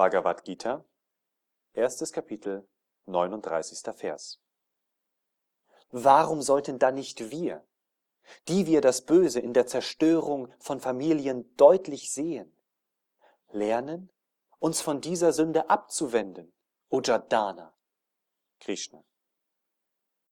Bhagavad Gita, erstes Kapitel, 39. Vers. Warum sollten dann nicht wir, die wir das Böse in der Zerstörung von Familien deutlich sehen, lernen, uns von dieser Sünde abzuwenden, O Jadana, Krishna.